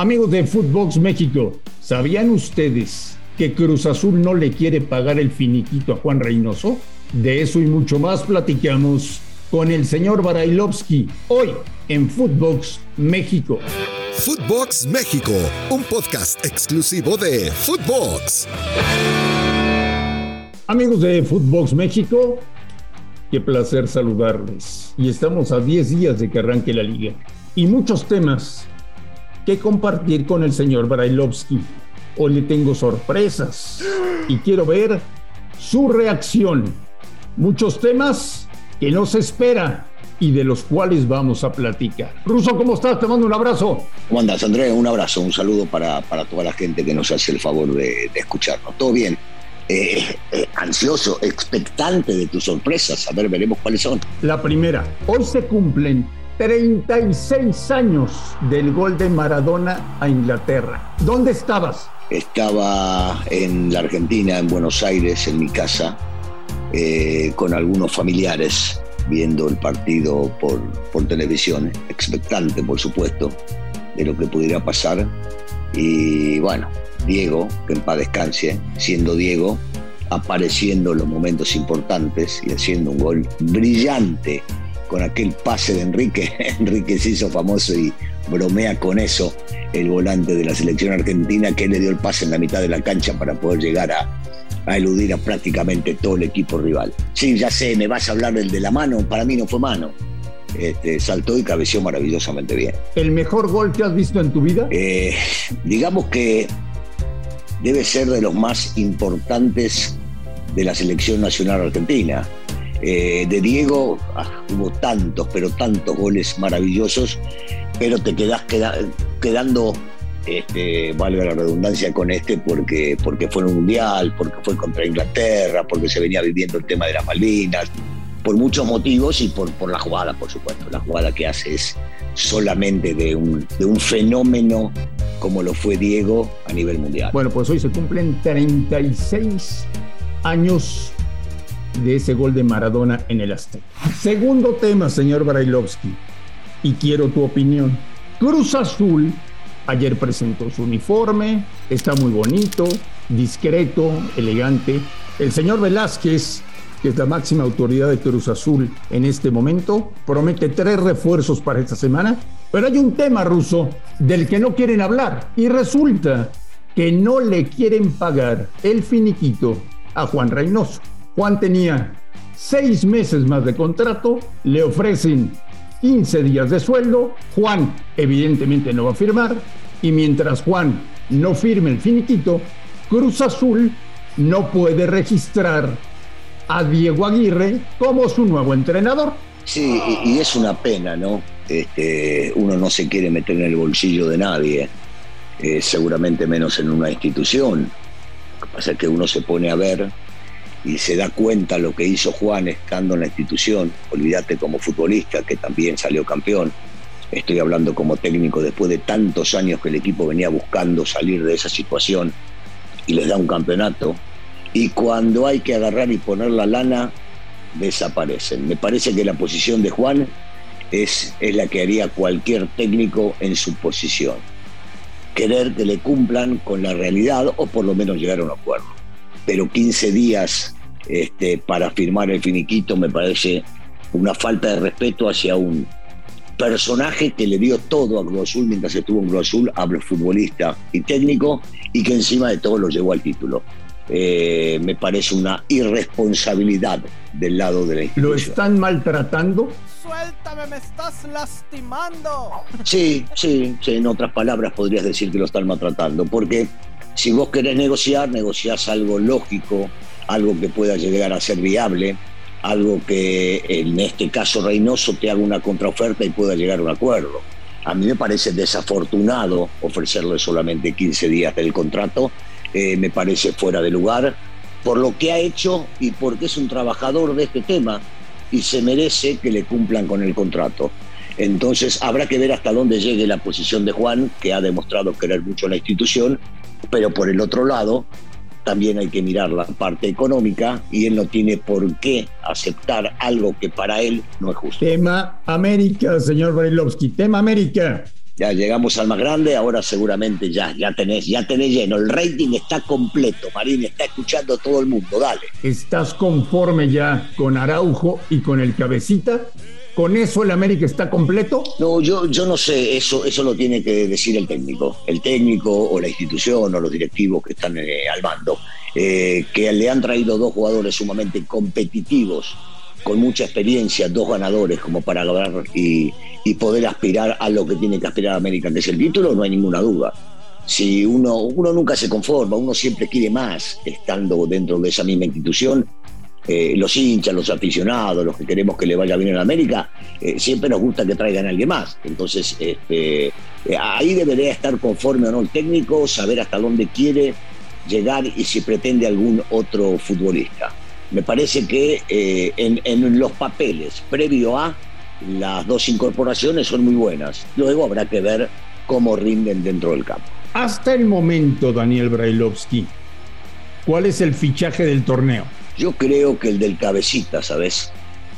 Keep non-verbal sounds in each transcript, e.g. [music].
Amigos de Footbox México, ¿sabían ustedes que Cruz Azul no le quiere pagar el finiquito a Juan Reynoso? De eso y mucho más platicamos con el señor Barailovsky hoy en Footbox México. Footbox México, un podcast exclusivo de Footbox. Amigos de Footbox México, qué placer saludarles. Y estamos a 10 días de que arranque la liga. Y muchos temas que compartir con el señor Brailovsky. Hoy le tengo sorpresas y quiero ver su reacción. Muchos temas que no se espera y de los cuales vamos a platicar. Ruso, ¿cómo estás? Te mando un abrazo. ¿Cómo andas, Andrés? Un abrazo, un saludo para, para toda la gente que nos hace el favor de, escucharnos. ¿Todo bien? Eh, eh, ansioso, expectante de tus sorpresas. A ver, veremos cuáles son. La primera, hoy se cumplen 36 años del gol de Maradona a Inglaterra. ¿Dónde estabas? Estaba en la Argentina, en Buenos Aires, en mi casa, eh, con algunos familiares viendo el partido por, por televisión, expectante, por supuesto, de lo que pudiera pasar. Y bueno, Diego, que en paz descanse, siendo Diego, apareciendo en los momentos importantes y haciendo un gol brillante con aquel pase de Enrique. [laughs] Enrique se hizo famoso y bromea con eso, el volante de la selección argentina, que le dio el pase en la mitad de la cancha para poder llegar a, eludir a prácticamente todo el equipo rival. Sí, ya sé, me vas a hablar del de la mano, para mí no fue mano. Este, saltó y cabeció maravillosamente bien. ¿El mejor gol que has visto en tu vida? Eh, digamos que debe ser de los más importantes de la selección nacional argentina. Eh, de Diego ah, hubo tantos, pero tantos goles maravillosos, pero te quedas quedando, este, valga la redundancia con este, porque, porque fue en un mundial, porque fue contra Inglaterra, porque se venía viviendo el tema de las Malvinas, por muchos motivos y por, por la jugada, por supuesto. La jugada que hace es solamente de un, de un fenómeno como lo fue Diego a nivel mundial. Bueno, pues hoy se cumplen 36 años de ese gol de Maradona en el Azteca. Segundo tema, señor Brailovsky, y quiero tu opinión. Cruz Azul ayer presentó su uniforme, está muy bonito, discreto, elegante. El señor Velázquez, que es la máxima autoridad de Cruz Azul en este momento, promete tres refuerzos para esta semana. Pero hay un tema ruso del que no quieren hablar y resulta que no le quieren pagar el finiquito a Juan Reynoso. Juan tenía seis meses más de contrato, le ofrecen 15 días de sueldo, Juan evidentemente no va a firmar, y mientras Juan no firme el finiquito, Cruz Azul no puede registrar a Diego Aguirre como su nuevo entrenador. Sí, y, es una pena, ¿no? Este, uno no se quiere meter en el bolsillo de nadie, eh, seguramente menos en una institución. Lo que pasa es que uno se pone a ver y se da cuenta lo que hizo Juan estando en la institución, olvídate como futbolista que también salió campeón, estoy hablando como técnico después de tantos años que el equipo venía buscando salir de esa situación y les da un campeonato, y cuando hay que agarrar y poner la lana, desaparecen. Me parece que la posición de Juan es, es la que haría cualquier técnico en su posición. Querer que le cumplan con la realidad o por lo menos llegar a un acuerdo pero 15 días este, para firmar el finiquito me parece una falta de respeto hacia un personaje que le dio todo a Cruz Azul mientras estuvo en Cruz Azul, hablo futbolista y técnico, y que encima de todo lo llevó al título. Eh, me parece una irresponsabilidad del lado de la institución. ¿Lo están maltratando? Suéltame, me estás lastimando. Sí, sí, sí, en otras palabras podrías decir que lo están maltratando, porque si vos querés negociar, negociás algo lógico, algo que pueda llegar a ser viable, algo que en este caso Reynoso te haga una contraoferta y pueda llegar a un acuerdo. A mí me parece desafortunado ofrecerle solamente 15 días del contrato, eh, me parece fuera de lugar por lo que ha hecho y porque es un trabajador de este tema y se merece que le cumplan con el contrato. Entonces habrá que ver hasta dónde llegue la posición de Juan, que ha demostrado querer mucho la institución, pero por el otro lado, también hay que mirar la parte económica y él no tiene por qué aceptar algo que para él no es justo. Tema América, señor Barilovsky. Tema América. Ya llegamos al más grande, ahora seguramente ya, ya tenés, ya tenés lleno. El rating está completo, Marín, está escuchando todo el mundo, dale. ¿Estás conforme ya con Araujo y con el cabecita? ¿Con eso el América está completo? No, yo, yo no sé, eso, eso lo tiene que decir el técnico. El técnico o la institución o los directivos que están eh, al mando. Eh, que le han traído dos jugadores sumamente competitivos, con mucha experiencia, dos ganadores como para lograr y, poder aspirar a lo que tiene que aspirar América, que es el título, no hay ninguna duda. Si uno, uno nunca se conforma, uno siempre quiere más estando dentro de esa misma institución. Eh, los hinchas, los aficionados, los que queremos que le vaya bien a América, eh, siempre nos gusta que traigan a alguien más. Entonces, este, eh, ahí debería estar conforme o no el técnico, saber hasta dónde quiere llegar y si pretende algún otro futbolista. Me parece que en, en los papeles, previo a, las dos incorporaciones son muy buenas. Luego habrá que ver cómo rinden dentro del campo. Hasta el momento, Daniel Brailovsky, ¿cuál es el fichaje del torneo? Yo creo que el del cabecita, ¿sabes?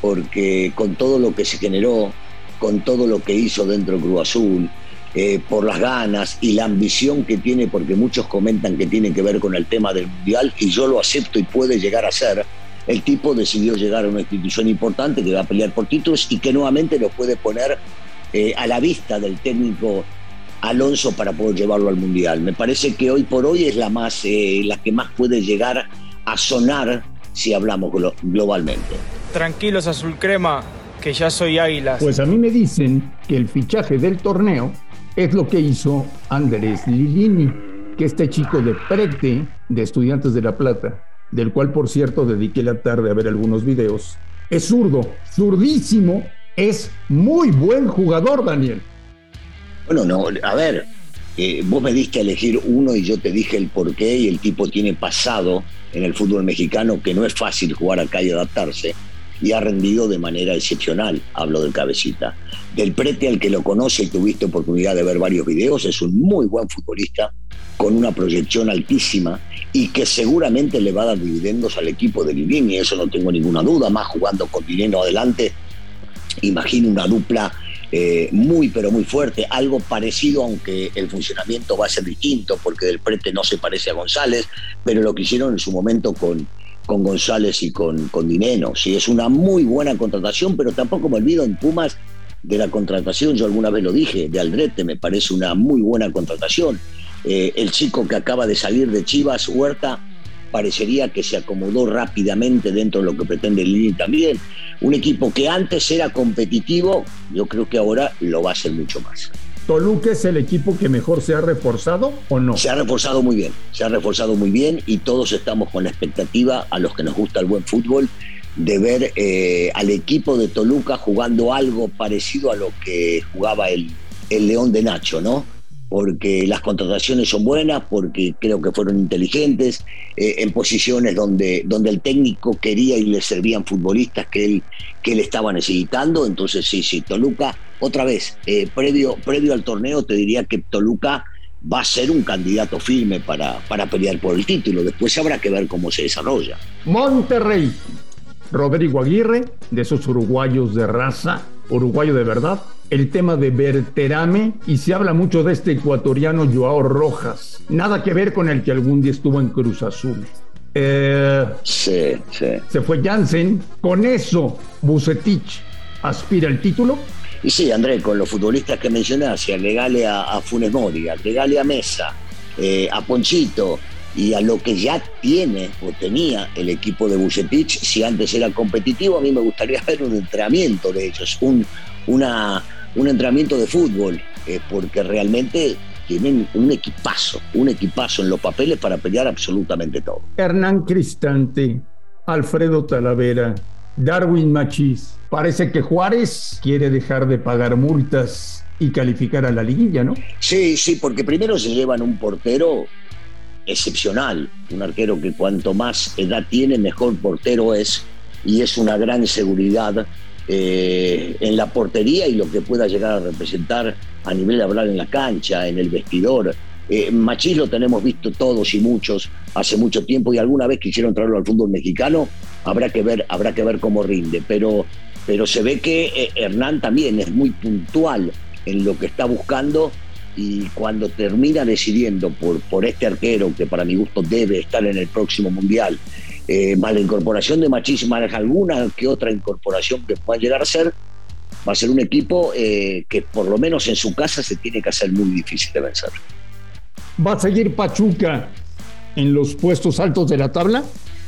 Porque con todo lo que se generó, con todo lo que hizo dentro del Cruz Azul, eh, por las ganas y la ambición que tiene, porque muchos comentan que tiene que ver con el tema del Mundial, y yo lo acepto y puede llegar a ser, el tipo decidió llegar a una institución importante que va a pelear por títulos y que nuevamente lo puede poner eh, a la vista del técnico Alonso para poder llevarlo al mundial. Me parece que hoy por hoy es la más, eh, la que más puede llegar a sonar si hablamos globalmente. Tranquilos azul crema, que ya soy águilas. Pues a mí me dicen que el fichaje del torneo es lo que hizo Andrés Lilini, que este chico de prete de Estudiantes de La Plata del cual por cierto dediqué la tarde a ver algunos videos, es zurdo, zurdísimo, es muy buen jugador, Daniel. Bueno, no, a ver, eh, vos me diste a elegir uno y yo te dije el por qué y el tipo tiene pasado en el fútbol mexicano que no es fácil jugar acá y adaptarse y ha rendido de manera excepcional, hablo del cabecita. Del prete al que lo conoce y tuviste oportunidad de ver varios videos, es un muy buen futbolista, con una proyección altísima y que seguramente le va a dar dividendos al equipo de y eso no tengo ninguna duda, más jugando con dinero adelante, imagino una dupla eh, muy pero muy fuerte, algo parecido, aunque el funcionamiento va a ser distinto, porque del prete no se parece a González, pero lo que hicieron en su momento con, con González y con, con Dineno. Sí, es una muy buena contratación, pero tampoco me olvido en Pumas de la contratación, yo alguna vez lo dije, de Aldrete, me parece una muy buena contratación. Eh, el chico que acaba de salir de Chivas, Huerta, parecería que se acomodó rápidamente dentro de lo que pretende Lini también. Un equipo que antes era competitivo, yo creo que ahora lo va a ser mucho más. ¿Toluca es el equipo que mejor se ha reforzado o no? Se ha reforzado muy bien, se ha reforzado muy bien y todos estamos con la expectativa, a los que nos gusta el buen fútbol, de ver eh, al equipo de Toluca jugando algo parecido a lo que jugaba el, el León de Nacho, ¿no? Porque las contrataciones son buenas, porque creo que fueron inteligentes, eh, en posiciones donde, donde el técnico quería y le servían futbolistas que él, que él estaba necesitando. Entonces, sí, sí, Toluca, otra vez, eh, previo, al torneo, te diría que Toluca va a ser un candidato firme para, para pelear por el título. Después habrá que ver cómo se desarrolla. Monterrey, Rodrigo Aguirre, de esos uruguayos de raza, uruguayo de verdad, el tema de Berterame y se habla mucho de este ecuatoriano Joao Rojas. Nada que ver con el que algún día estuvo en Cruz Azul. Eh, sí, sí. Se fue Jansen. Con eso, Bucetich aspira al título. Y sí, André, con los futbolistas que mencionaste, agregale a, a Funes Mori, agregale a Mesa, eh, a Ponchito y a lo que ya tiene o tenía el equipo de Bucetich, si antes era competitivo, a mí me gustaría [laughs] ver un entrenamiento de ellos, un, una, un entrenamiento de fútbol, eh, porque realmente tienen un equipazo, un equipazo en los papeles para pelear absolutamente todo. Hernán Cristante, Alfredo Talavera, Darwin Machís. Parece que Juárez quiere dejar de pagar multas y calificar a la liguilla, ¿no? Sí, sí, porque primero se llevan un portero excepcional, un arquero que cuanto más edad tiene, mejor portero es, y es una gran seguridad eh, en la portería y lo que pueda llegar a representar a nivel de hablar en la cancha, en el vestidor. Eh, Machís lo tenemos visto todos y muchos hace mucho tiempo y alguna vez quisieron traerlo al fútbol mexicano, habrá que ver, habrá que ver cómo rinde, pero, pero se ve que eh, Hernán también es muy puntual en lo que está buscando y cuando termina decidiendo por, por este arquero, que para mi gusto debe estar en el próximo Mundial, eh, más la incorporación de Machís, más alguna que otra incorporación que pueda llegar a ser, va a ser un equipo eh, que por lo menos en su casa se tiene que hacer muy difícil de vencer. ¿Va a seguir Pachuca en los puestos altos de la tabla?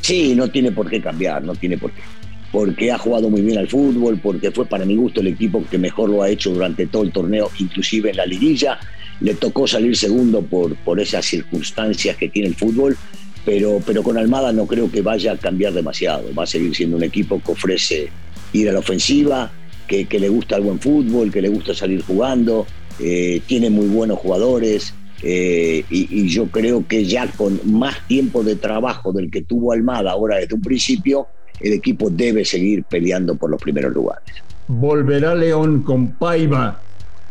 Sí, no tiene por qué cambiar, no tiene por qué. Porque ha jugado muy bien al fútbol, porque fue para mi gusto el equipo que mejor lo ha hecho durante todo el torneo, inclusive en la liguilla. Le tocó salir segundo por, por esas circunstancias que tiene el fútbol, pero, pero con Almada no creo que vaya a cambiar demasiado. Va a seguir siendo un equipo que ofrece ir a la ofensiva, que, le gusta el buen fútbol, que le gusta salir jugando, eh, tiene muy buenos jugadores. Eh, y, yo creo que ya con más tiempo de trabajo del que tuvo Almada ahora desde un principio, el equipo debe seguir peleando por los primeros lugares. ¿Volverá León con Paiva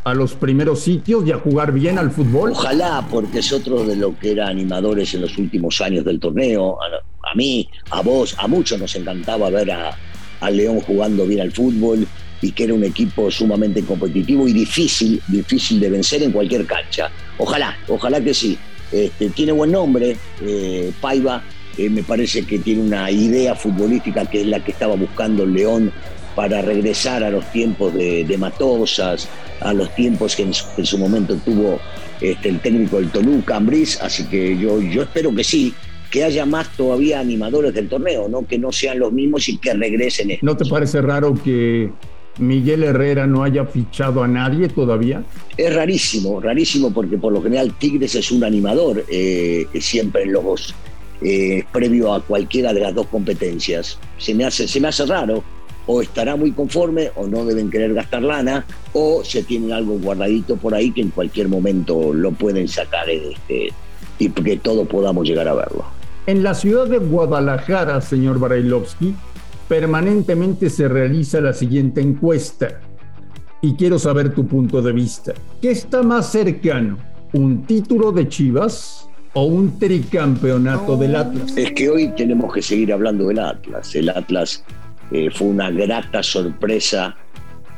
a los primeros sitios y a jugar bien al fútbol? Ojalá, porque es otro de los que era animadores en los últimos años del torneo. A, mí, a vos, a muchos nos encantaba ver a, a León jugando bien al fútbol y que era un equipo sumamente competitivo y difícil, difícil de vencer en cualquier cancha. Ojalá, ojalá que sí. Este, tiene buen nombre, eh, Paiva, eh, me parece que tiene una idea futbolística que es la que estaba buscando el León para regresar a los tiempos de, Matosas, a los tiempos que en su, momento tuvo este, el técnico del Toluca, Ambriz, así que yo, yo espero que sí, que haya más todavía animadores del torneo, ¿no? que no sean los mismos y que regresen. ¿No te parece raro que Miguel Herrera no haya fichado a nadie todavía? Es rarísimo, rarísimo porque por lo general Tigres es un animador eh, siempre en los eh, previo a cualquiera de las dos competencias. Se me hace, se me hace raro. O estará muy conforme o no deben querer gastar lana o se tienen algo guardadito por ahí que en cualquier momento lo pueden sacar este, y que todos podamos llegar a verlo. En la ciudad de Guadalajara, señor Barailovsky, permanentemente se realiza la siguiente encuesta y quiero saber tu punto de vista. ¿Qué está más cercano? ¿Un título de Chivas o un tricampeonato del Atlas? Es que hoy tenemos que seguir hablando del Atlas. El Atlas eh, fue una grata sorpresa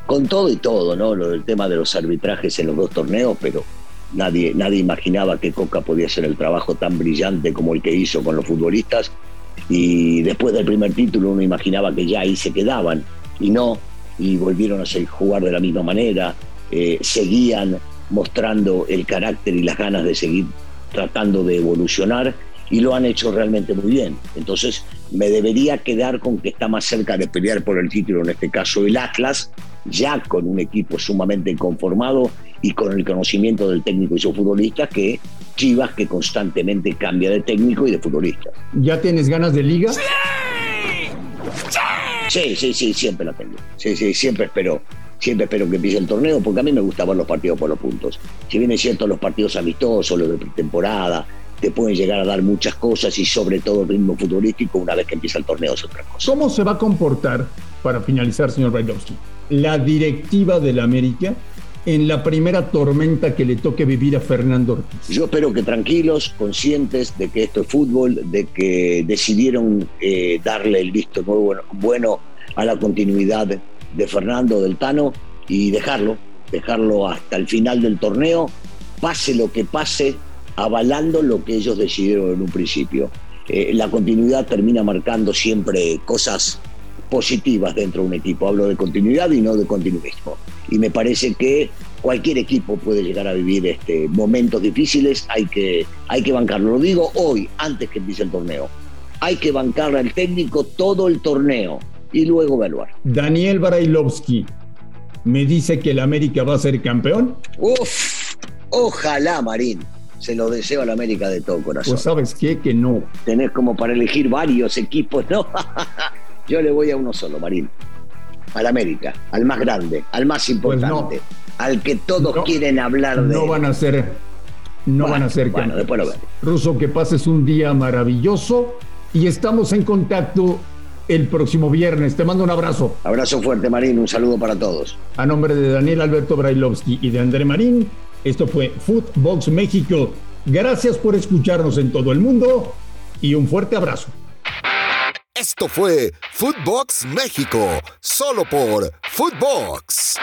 con todo y todo, ¿no? Del tema de los arbitrajes en los dos torneos, pero nadie, nadie imaginaba que Coca podía hacer el trabajo tan brillante como el que hizo con los futbolistas y después del primer título uno imaginaba que ya ahí se quedaban y no, y volvieron a jugar de la misma manera, eh, seguían mostrando el carácter y las ganas de seguir tratando de evolucionar y lo han hecho realmente muy bien. Entonces me debería quedar con que está más cerca de pelear por el título, en este caso el Atlas, ya con un equipo sumamente conformado y con el conocimiento del técnico y sus futbolistas que Chivas que constantemente cambia de técnico y de futbolista. ¿Ya tienes ganas de liga? Sí, sí, sí, siempre la tengo. Sí, sí, siempre espero, siempre espero que empiece el torneo, porque a mí me gusta ver los partidos por los puntos. Si bien es cierto, los partidos amistosos, los de pretemporada, te pueden llegar a dar muchas cosas y sobre todo el ritmo futbolístico una vez que empieza el torneo es otra cosa. ¿Cómo se va a comportar, para finalizar, señor Brailovsky, la directiva del América en la primera tormenta que le toque vivir a Fernando Ortiz? Yo espero que tranquilos, conscientes de que esto es fútbol, de que decidieron eh, darle el visto nuevo, bueno a la continuidad de Fernando del Tano y dejarlo, dejarlo hasta el final del torneo, pase lo que pase, avalando lo que ellos decidieron en un principio. Eh, la continuidad termina marcando siempre cosas positivas dentro de un equipo. Hablo de continuidad y no de continuismo. Y me parece que cualquier equipo puede llegar a vivir este, momentos difíciles, hay que, hay que bancarlo. Lo digo hoy, antes que empiece el torneo. Hay que bancar al técnico todo el torneo y luego evaluar. Daniel Barailovsky me dice que el América va a ser campeón. Uf, ojalá, Marín. Se lo deseo al América de todo corazón. Pues sabes qué, que no. Tenés como para elegir varios equipos, ¿no? [laughs] Yo le voy a uno solo, Marín. Al América, al más grande, al más pues importante, al que todos quieren hablar de. No van a ser. No van a ser bueno, después lo. Ruso, que pases un día maravilloso y estamos en contacto el próximo viernes. Te mando un abrazo. Abrazo fuerte, Marín. Un saludo para todos. A nombre de Daniel Alberto Brailovsky y de André Marín, esto fue Footbox México. Gracias por escucharnos en todo el mundo y un fuerte abrazo. Esto fue Footbox México, solo por Footbox.